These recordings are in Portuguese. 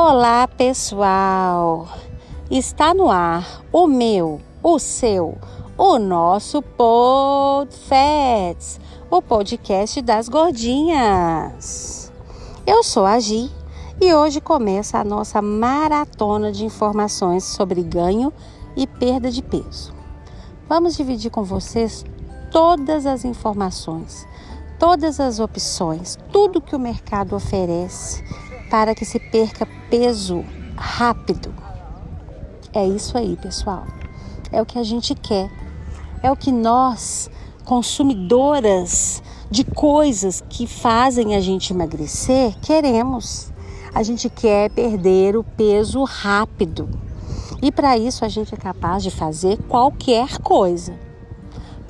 Olá, pessoal! Está no ar o meu, o seu, o nosso PodFats, o podcast das gordinhas. Eu sou a Gi e hoje começa a nossa maratona de informações sobre ganho e perda de peso. Vamos dividir com vocês todas as informações, todas as opções, tudo que o mercado oferece para que se perca peso rápido. É isso aí, pessoal. É o que a gente quer. É o que nós, consumidoras de coisas que fazem a gente emagrecer, queremos. A gente quer perder o peso rápido. E para isso a gente é capaz de fazer qualquer coisa.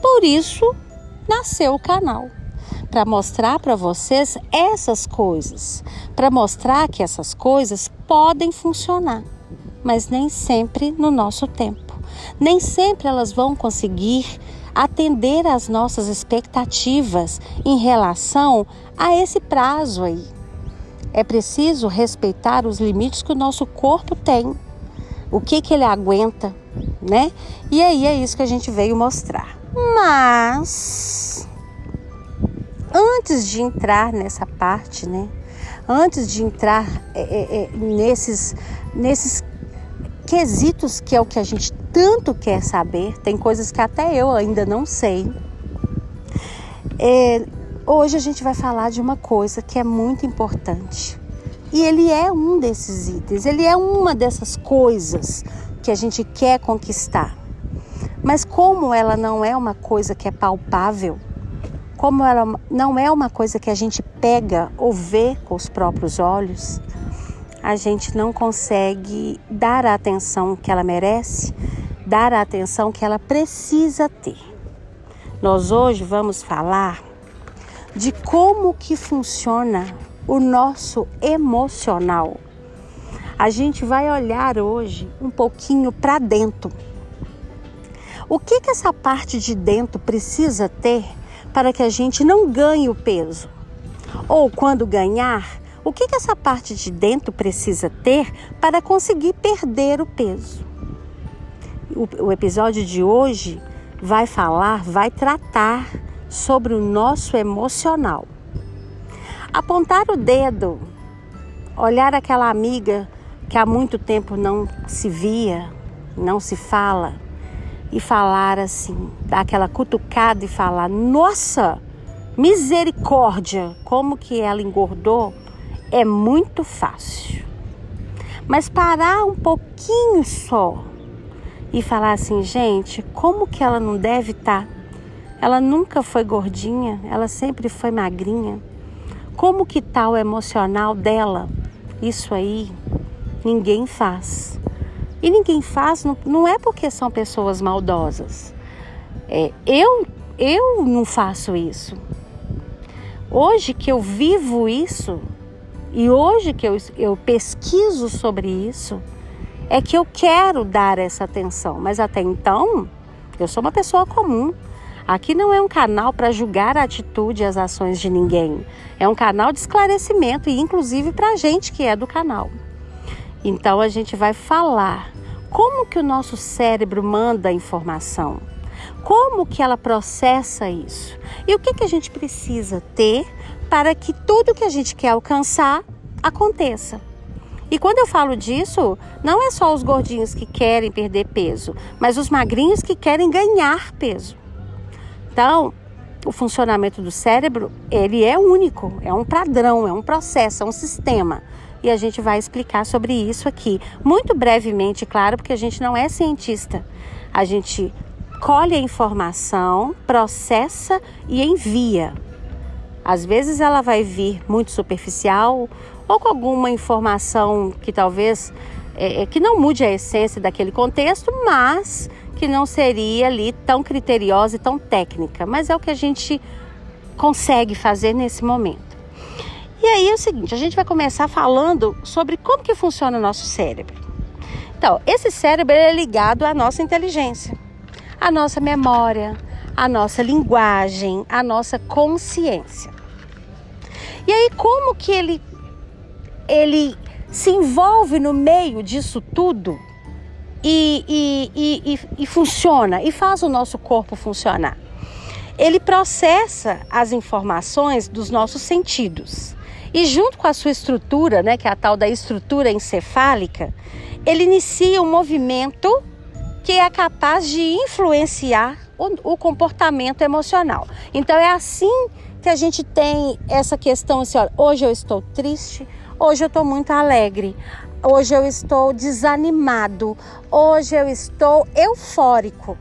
Por isso nasceu o canal para mostrar para vocês essas coisas, para mostrar que essas coisas podem funcionar, mas nem sempre no nosso tempo. Nem sempre elas vão conseguir atender às nossas expectativas em relação a esse prazo aí. É preciso respeitar os limites que o nosso corpo tem, o que, que ele aguenta, né? E aí é isso que a gente veio mostrar. Mas antes de entrar nessa parte, né? Antes de entrar é, é, é, nesses, nesses quesitos que é o que a gente tanto quer saber, tem coisas que até eu ainda não sei. É, hoje a gente vai falar de uma coisa que é muito importante. E ele é um desses itens, ele é uma dessas coisas que a gente quer conquistar. Mas como ela não é uma coisa que é palpável, como ela não é uma coisa que a gente pega ou vê com os próprios olhos, a gente não consegue dar a atenção que ela merece, dar a atenção que ela precisa ter. Nós hoje vamos falar de como que funciona o nosso emocional. A gente vai olhar hoje um pouquinho para dentro. O que que essa parte de dentro precisa ter para que a gente não ganhe o peso? Ou quando ganhar, o que, que essa parte de dentro precisa ter para conseguir perder o peso? O, o episódio de hoje vai falar, vai tratar sobre o nosso emocional. Apontar o dedo, olhar aquela amiga que há muito tempo não se via, não se fala e falar assim, dar aquela cutucada e falar: "Nossa, misericórdia, como que ela engordou?" É muito fácil. Mas parar um pouquinho só e falar assim, gente, como que ela não deve estar? Tá? Ela nunca foi gordinha, ela sempre foi magrinha. Como que tá o emocional dela? Isso aí ninguém faz. E ninguém faz, não, não é porque são pessoas maldosas. É, eu, eu não faço isso. Hoje que eu vivo isso, e hoje que eu, eu pesquiso sobre isso, é que eu quero dar essa atenção. Mas até então, eu sou uma pessoa comum. Aqui não é um canal para julgar a atitude e as ações de ninguém. É um canal de esclarecimento e inclusive para a gente que é do canal. Então a gente vai falar como que o nosso cérebro manda a informação, como que ela processa isso e o que que a gente precisa ter para que tudo que a gente quer alcançar aconteça. E quando eu falo disso, não é só os gordinhos que querem perder peso, mas os magrinhos que querem ganhar peso. Então, o funcionamento do cérebro, ele é único, é um padrão, é um processo, é um sistema e a gente vai explicar sobre isso aqui. Muito brevemente, claro, porque a gente não é cientista. A gente colhe a informação, processa e envia. Às vezes ela vai vir muito superficial ou com alguma informação que talvez é, é que não mude a essência daquele contexto, mas que não seria ali tão criteriosa e tão técnica. Mas é o que a gente consegue fazer nesse momento. E aí é o seguinte, a gente vai começar falando sobre como que funciona o nosso cérebro. Então, esse cérebro é ligado à nossa inteligência, à nossa memória, à nossa linguagem, à nossa consciência. E aí como que ele ele se envolve no meio disso tudo e, e, e, e, funciona e faz o nosso corpo funcionar. Ele processa as informações dos nossos sentidos e, junto com a sua estrutura, né, que é a tal da estrutura encefálica, ele inicia um movimento que é capaz de influenciar o, o comportamento emocional. Então, é assim que a gente tem essa questão assim: olha, hoje eu estou triste, hoje eu estou muito alegre. Hoje eu estou desanimado, hoje eu estou eufórico.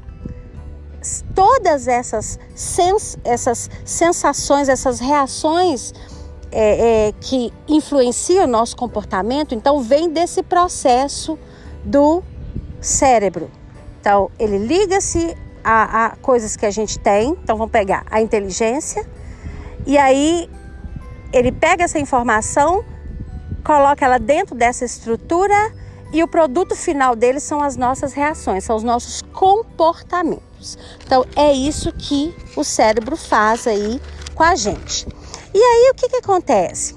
Todas essas, sens essas sensações, essas reações é, é, que influenciam o nosso comportamento, então vem desse processo do cérebro. Então, ele liga-se a, a coisas que a gente tem. Então, vamos pegar a inteligência, e aí ele pega essa informação coloca ela dentro dessa estrutura e o produto final dele são as nossas reações, são os nossos comportamentos. Então é isso que o cérebro faz aí com a gente. E aí o que, que acontece?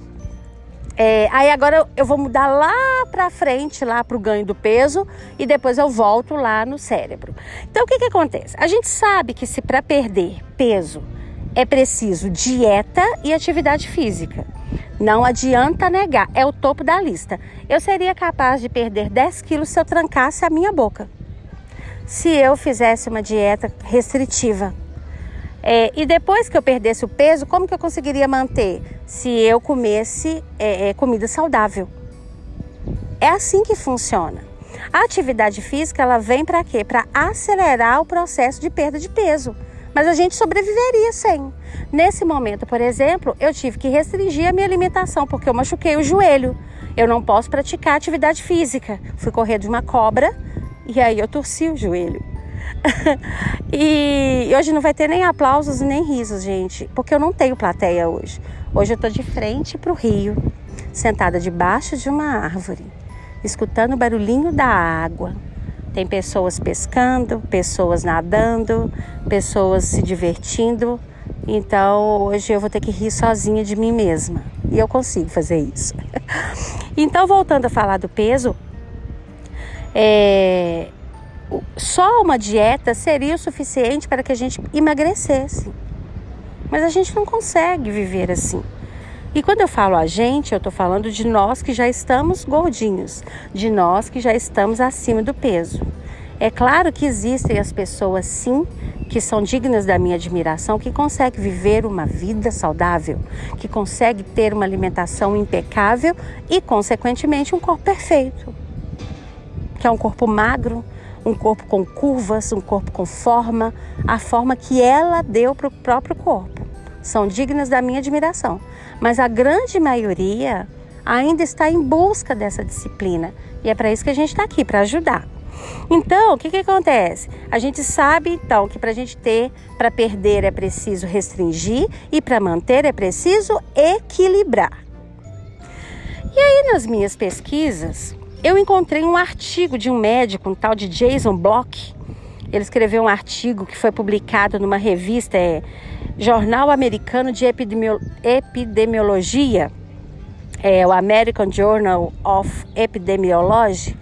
É, aí agora eu vou mudar lá para frente, lá para o ganho do peso e depois eu volto lá no cérebro. Então o que, que acontece? A gente sabe que se para perder peso é preciso dieta e atividade física. Não adianta negar, é o topo da lista. Eu seria capaz de perder 10 quilos se eu trancasse a minha boca. Se eu fizesse uma dieta restritiva. É, e depois que eu perdesse o peso, como que eu conseguiria manter? Se eu comesse é, é, comida saudável. É assim que funciona. A atividade física ela vem para quê? Para acelerar o processo de perda de peso mas a gente sobreviveria sem. Nesse momento, por exemplo, eu tive que restringir a minha alimentação porque eu machuquei o joelho. Eu não posso praticar atividade física. Fui correr de uma cobra e aí eu torci o joelho. e hoje não vai ter nem aplausos nem risos, gente, porque eu não tenho plateia hoje. Hoje eu estou de frente para o rio, sentada debaixo de uma árvore, escutando o barulhinho da água tem pessoas pescando, pessoas nadando, pessoas se divertindo. Então hoje eu vou ter que rir sozinha de mim mesma. E eu consigo fazer isso. então, voltando a falar do peso, é, só uma dieta seria o suficiente para que a gente emagrecesse. Mas a gente não consegue viver assim. E quando eu falo a gente, eu estou falando de nós que já estamos gordinhos, de nós que já estamos acima do peso. É claro que existem as pessoas, sim, que são dignas da minha admiração, que conseguem viver uma vida saudável, que conseguem ter uma alimentação impecável e, consequentemente, um corpo perfeito. Que é um corpo magro, um corpo com curvas, um corpo com forma, a forma que ela deu para o próprio corpo. São dignas da minha admiração mas a grande maioria ainda está em busca dessa disciplina e é para isso que a gente está aqui para ajudar. Então, o que, que acontece? A gente sabe então que para a gente ter, para perder é preciso restringir e para manter é preciso equilibrar. E aí, nas minhas pesquisas, eu encontrei um artigo de um médico, um tal de Jason Block. Ele escreveu um artigo que foi publicado numa revista, é, Jornal Americano de Epidemiologia, é, o American Journal of Epidemiology,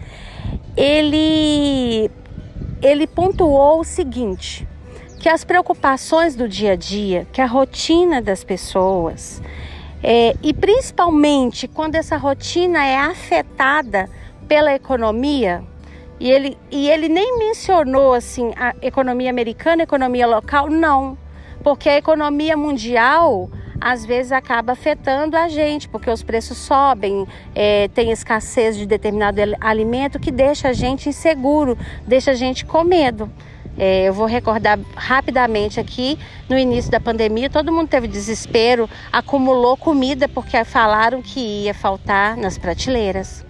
ele, ele pontuou o seguinte, que as preocupações do dia a dia, que a rotina das pessoas, é, e principalmente quando essa rotina é afetada pela economia, e ele, e ele nem mencionou assim a economia americana, a economia local, não porque a economia mundial às vezes acaba afetando a gente, porque os preços sobem, é, tem escassez de determinado alimento que deixa a gente inseguro, deixa a gente com medo. É, eu vou recordar rapidamente aqui, no início da pandemia, todo mundo teve desespero, acumulou comida porque falaram que ia faltar nas prateleiras.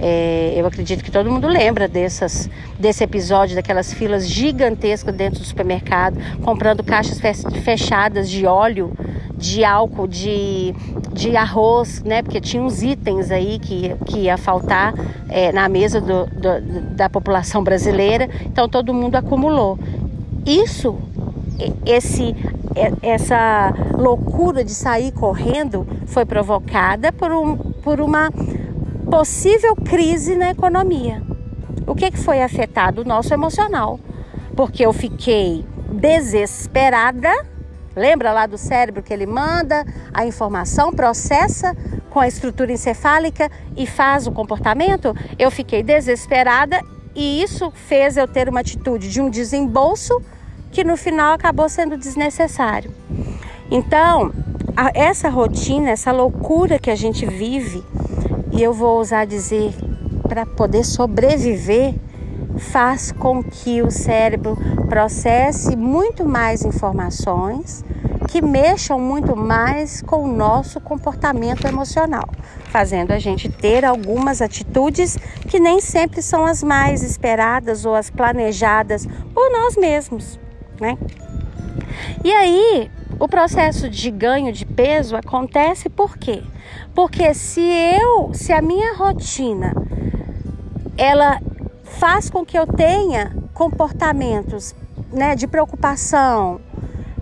É, eu acredito que todo mundo lembra dessas, desse episódio, daquelas filas gigantescas dentro do supermercado, comprando caixas fechadas de óleo, de álcool, de, de arroz, né? Porque tinha uns itens aí que, que ia faltar é, na mesa do, do, da população brasileira, então todo mundo acumulou. Isso, esse, essa loucura de sair correndo foi provocada por, um, por uma possível crise na economia. O que, que foi afetado? O nosso emocional. Porque eu fiquei desesperada. Lembra lá do cérebro que ele manda a informação, processa com a estrutura encefálica e faz o comportamento? Eu fiquei desesperada e isso fez eu ter uma atitude de um desembolso que no final acabou sendo desnecessário. Então, essa rotina, essa loucura que a gente vive, e eu vou usar dizer para poder sobreviver, faz com que o cérebro processe muito mais informações que mexam muito mais com o nosso comportamento emocional, fazendo a gente ter algumas atitudes que nem sempre são as mais esperadas ou as planejadas por nós mesmos, né? E aí, o processo de ganho de peso acontece por quê? Porque se eu, se a minha rotina ela faz com que eu tenha comportamentos né, de preocupação,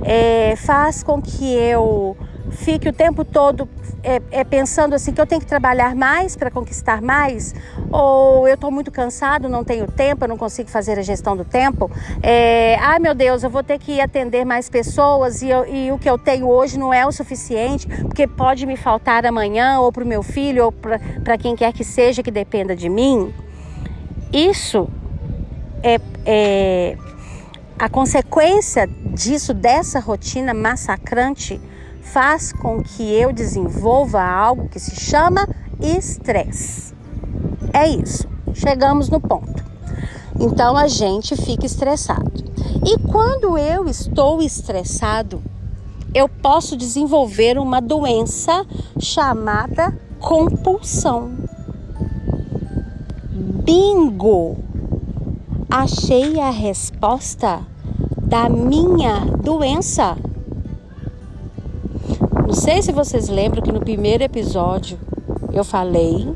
é, faz com que eu fique o tempo todo é, é, pensando assim que eu tenho que trabalhar mais para conquistar mais, ou eu estou muito cansado, não tenho tempo, eu não consigo fazer a gestão do tempo. É, ai meu Deus, eu vou ter que atender mais pessoas e, eu, e o que eu tenho hoje não é o suficiente, porque pode me faltar amanhã, ou para o meu filho, ou para quem quer que seja que dependa de mim. Isso é, é a consequência disso, dessa rotina massacrante, faz com que eu desenvolva algo que se chama estresse. É isso, chegamos no ponto. Então a gente fica estressado. E quando eu estou estressado, eu posso desenvolver uma doença chamada compulsão. Bingo! achei a resposta da minha doença. Sei se vocês lembram que no primeiro episódio eu falei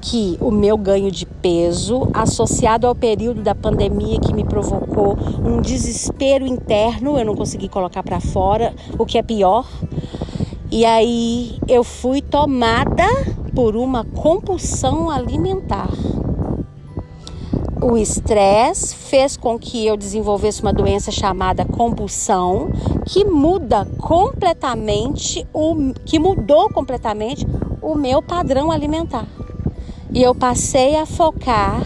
que o meu ganho de peso, associado ao período da pandemia que me provocou um desespero interno, eu não consegui colocar para fora, o que é pior. E aí eu fui tomada por uma compulsão alimentar. O estresse fez com que eu desenvolvesse uma doença chamada compulsão, que muda completamente o que mudou completamente o meu padrão alimentar. E eu passei a focar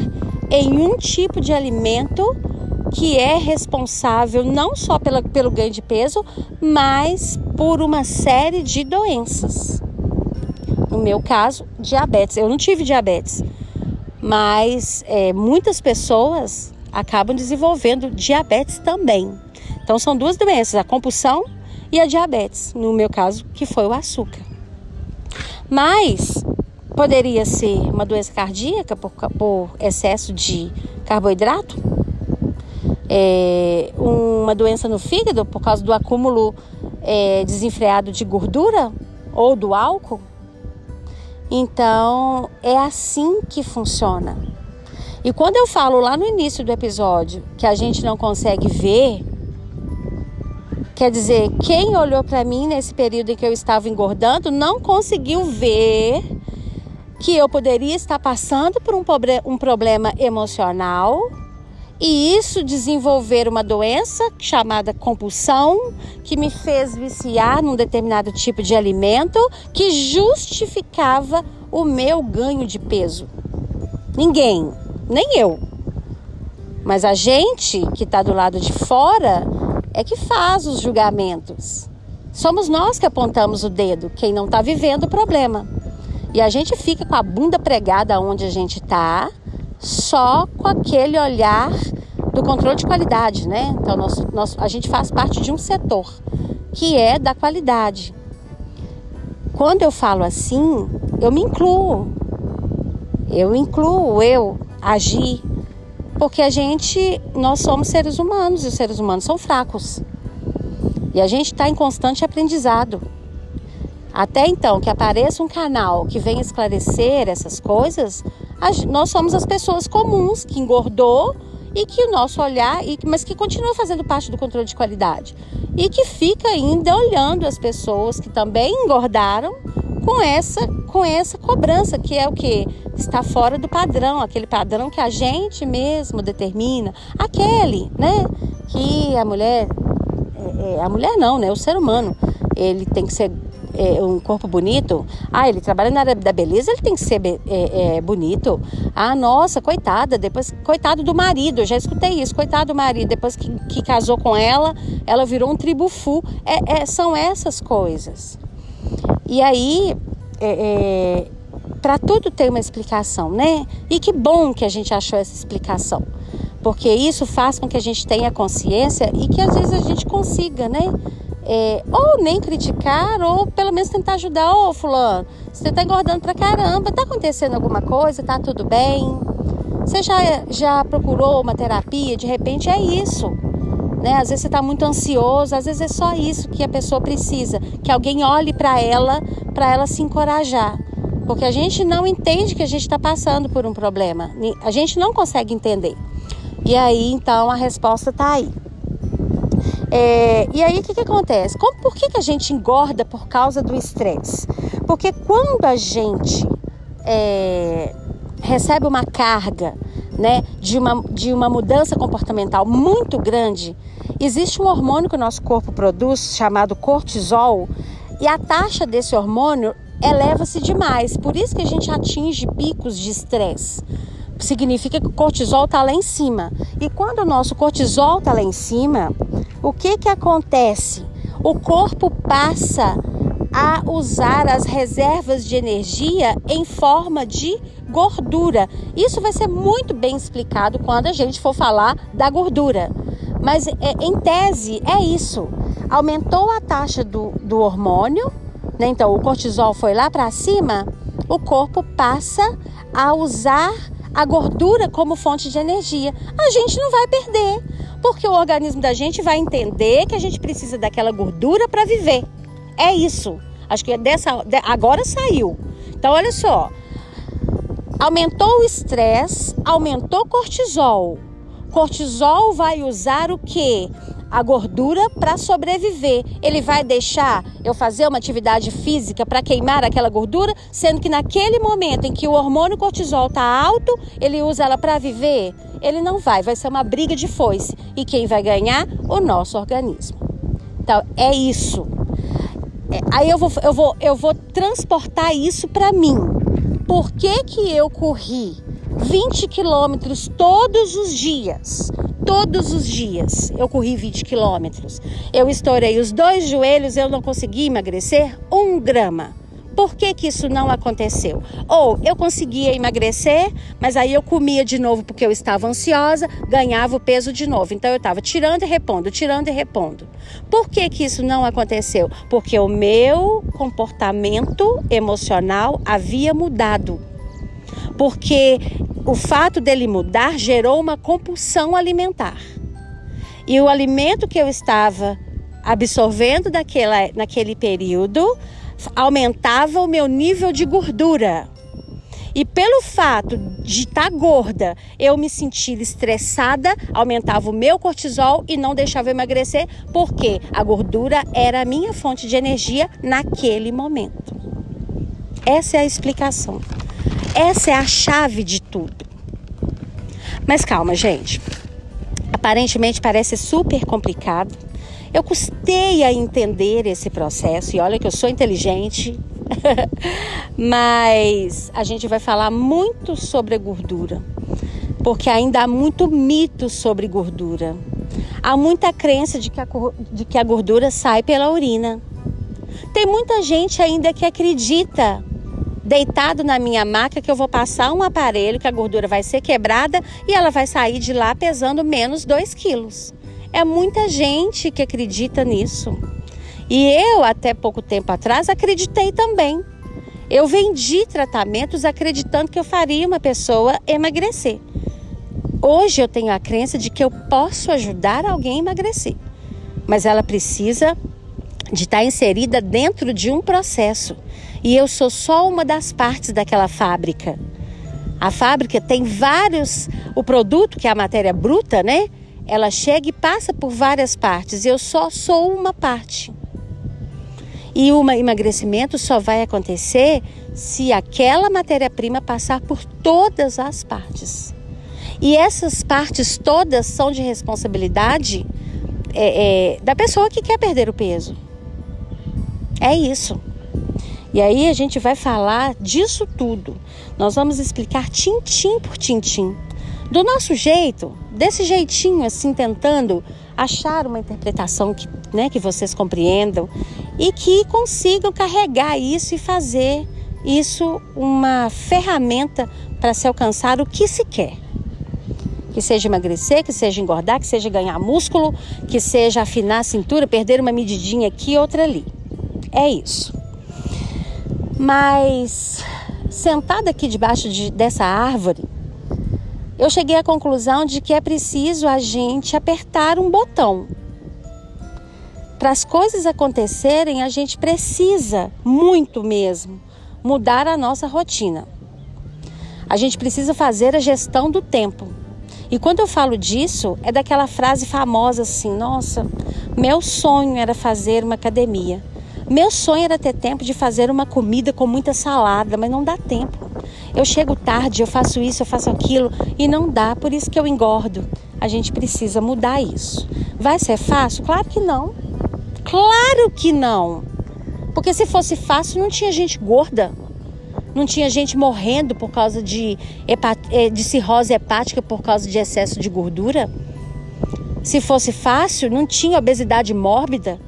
em um tipo de alimento que é responsável não só pela, pelo ganho de peso, mas por uma série de doenças. No meu caso, diabetes. Eu não tive diabetes, mas é, muitas pessoas acabam desenvolvendo diabetes também. Então são duas doenças, a compulsão e a diabetes, no meu caso, que foi o açúcar. Mas poderia ser uma doença cardíaca por, por excesso de carboidrato, é, uma doença no fígado por causa do acúmulo é, desenfreado de gordura ou do álcool. Então, é assim que funciona. E quando eu falo lá no início do episódio que a gente não consegue ver, quer dizer, quem olhou para mim nesse período em que eu estava engordando não conseguiu ver que eu poderia estar passando por um, um problema emocional e isso desenvolver uma doença chamada compulsão, que me fez viciar num determinado tipo de alimento que justificava o meu ganho de peso. Ninguém, nem eu. Mas a gente que está do lado de fora é que faz os julgamentos. Somos nós que apontamos o dedo, quem não está vivendo o problema. E a gente fica com a bunda pregada onde a gente está só com aquele olhar do controle de qualidade, né? Então, a gente faz parte de um setor que é da qualidade. Quando eu falo assim, eu me incluo. Eu incluo eu agir, porque a gente, nós somos seres humanos e os seres humanos são fracos. E a gente está em constante aprendizado. Até então que apareça um canal que venha esclarecer essas coisas, nós somos as pessoas comuns que engordou e que o nosso olhar, mas que continua fazendo parte do controle de qualidade. E que fica ainda olhando as pessoas que também engordaram com essa com essa cobrança que é o que está fora do padrão, aquele padrão que a gente mesmo determina, aquele, né, que a mulher é, é, a mulher não, né, o ser humano, ele tem que ser é, um corpo bonito. Ah, ele trabalha na área da beleza, ele tem que ser é, é, bonito. Ah, nossa, coitada, depois, coitado do marido, eu já escutei isso, coitado do marido, depois que, que casou com ela, ela virou um tribufu. É, é, são essas coisas. E aí, é, é, para tudo tem uma explicação, né? E que bom que a gente achou essa explicação. Porque isso faz com que a gente tenha consciência e que às vezes a gente consiga, né? É, ou nem criticar, ou pelo menos tentar ajudar. Ô, oh, fulano, você tá engordando pra caramba, tá acontecendo alguma coisa, tá tudo bem? Você já, já procurou uma terapia? De repente é isso. Né? Às vezes você está muito ansioso, às vezes é só isso que a pessoa precisa, que alguém olhe para ela, para ela se encorajar. Porque a gente não entende que a gente está passando por um problema, a gente não consegue entender. E aí então a resposta está aí. É, e aí o que, que acontece? Como, por que, que a gente engorda por causa do estresse? Porque quando a gente é, recebe uma carga né, de, uma, de uma mudança comportamental muito grande, existe um hormônio que o nosso corpo produz chamado cortisol e a taxa desse hormônio eleva-se demais. Por isso que a gente atinge picos de estresse significa que o cortisol está lá em cima. E quando o nosso cortisol está lá em cima, o que, que acontece? O corpo passa a usar as reservas de energia em forma de gordura. Isso vai ser muito bem explicado quando a gente for falar da gordura. Mas é, em tese é isso. Aumentou a taxa do, do hormônio, né? então o cortisol foi lá para cima, o corpo passa a usar a gordura como fonte de energia. A gente não vai perder, porque o organismo da gente vai entender que a gente precisa daquela gordura para viver. É isso. Acho que é dessa agora saiu. Então olha só. Aumentou o estresse, aumentou cortisol. Cortisol vai usar o que? a gordura para sobreviver. Ele vai deixar eu fazer uma atividade física para queimar aquela gordura, sendo que naquele momento em que o hormônio cortisol está alto, ele usa ela para viver? Ele não vai, vai ser uma briga de foice. E quem vai ganhar? O nosso organismo. Então, é isso. É, aí eu vou, eu, vou, eu vou transportar isso para mim. Por que, que eu corri 20 quilômetros todos os dias? todos os dias eu corri 20 quilômetros. Eu estourei os dois joelhos, eu não consegui emagrecer um grama. Por que, que isso não aconteceu? Ou eu conseguia emagrecer, mas aí eu comia de novo porque eu estava ansiosa, ganhava o peso de novo. Então eu estava tirando e repondo, tirando e repondo. Por que, que isso não aconteceu? Porque o meu comportamento emocional havia mudado. Porque o fato dele mudar gerou uma compulsão alimentar. E o alimento que eu estava absorvendo daquela, naquele período aumentava o meu nível de gordura. E pelo fato de estar tá gorda, eu me sentir estressada, aumentava o meu cortisol e não deixava eu emagrecer, porque a gordura era a minha fonte de energia naquele momento. Essa é a explicação. Essa é a chave de tudo. Mas calma, gente. Aparentemente parece super complicado. Eu custei a entender esse processo e olha que eu sou inteligente. Mas a gente vai falar muito sobre a gordura, porque ainda há muito mito sobre gordura. Há muita crença de que a, de que a gordura sai pela urina. Tem muita gente ainda que acredita deitado na minha maca que eu vou passar um aparelho que a gordura vai ser quebrada e ela vai sair de lá pesando menos 2 quilos. É muita gente que acredita nisso. E eu, até pouco tempo atrás, acreditei também. Eu vendi tratamentos acreditando que eu faria uma pessoa emagrecer. Hoje eu tenho a crença de que eu posso ajudar alguém a emagrecer, mas ela precisa de estar inserida dentro de um processo. E eu sou só uma das partes daquela fábrica. A fábrica tem vários, o produto que é a matéria bruta, né? Ela chega e passa por várias partes. Eu só sou uma parte. E o emagrecimento só vai acontecer se aquela matéria-prima passar por todas as partes. E essas partes todas são de responsabilidade é, é, da pessoa que quer perder o peso. É isso. E aí a gente vai falar disso tudo. Nós vamos explicar tintim por tintim. Do nosso jeito, desse jeitinho assim, tentando achar uma interpretação que, né, que vocês compreendam e que consigam carregar isso e fazer isso uma ferramenta para se alcançar o que se quer. Que seja emagrecer, que seja engordar, que seja ganhar músculo, que seja afinar a cintura, perder uma medidinha aqui, outra ali. É isso. Mas sentada aqui debaixo de, dessa árvore, eu cheguei à conclusão de que é preciso a gente apertar um botão. Para as coisas acontecerem, a gente precisa, muito mesmo, mudar a nossa rotina. A gente precisa fazer a gestão do tempo. E quando eu falo disso, é daquela frase famosa assim: nossa, meu sonho era fazer uma academia. Meu sonho era ter tempo de fazer uma comida com muita salada, mas não dá tempo. Eu chego tarde, eu faço isso, eu faço aquilo e não dá, por isso que eu engordo. A gente precisa mudar isso. Vai ser fácil? Claro que não. Claro que não. Porque se fosse fácil, não tinha gente gorda. Não tinha gente morrendo por causa de, eh, de cirrose hepática por causa de excesso de gordura. Se fosse fácil, não tinha obesidade mórbida.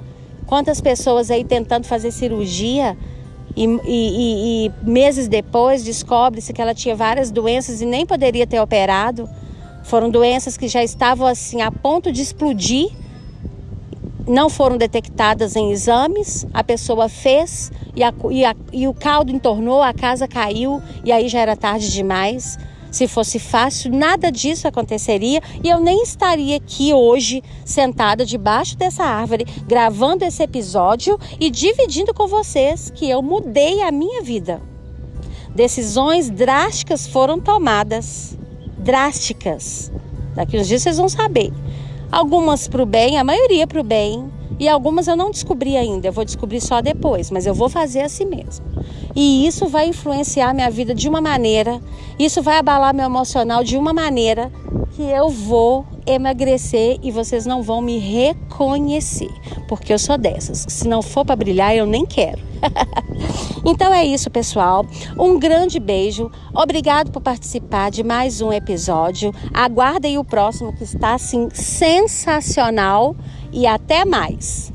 Quantas pessoas aí tentando fazer cirurgia e, e, e meses depois descobre-se que ela tinha várias doenças e nem poderia ter operado. Foram doenças que já estavam assim a ponto de explodir, não foram detectadas em exames, a pessoa fez e, a, e, a, e o caldo entornou, a casa caiu e aí já era tarde demais. Se fosse fácil, nada disso aconteceria e eu nem estaria aqui hoje sentada debaixo dessa árvore, gravando esse episódio e dividindo com vocês que eu mudei a minha vida. Decisões drásticas foram tomadas. Drásticas. Daqui uns dias vocês vão saber. Algumas para o bem, a maioria para o bem, e algumas eu não descobri ainda, eu vou descobrir só depois, mas eu vou fazer assim mesmo. E isso vai influenciar minha vida de uma maneira, isso vai abalar meu emocional de uma maneira que eu vou emagrecer e vocês não vão me reconhecer, porque eu sou dessas. Se não for para brilhar, eu nem quero. então é isso, pessoal. Um grande beijo. Obrigado por participar de mais um episódio. Aguardem o próximo que está assim sensacional e até mais.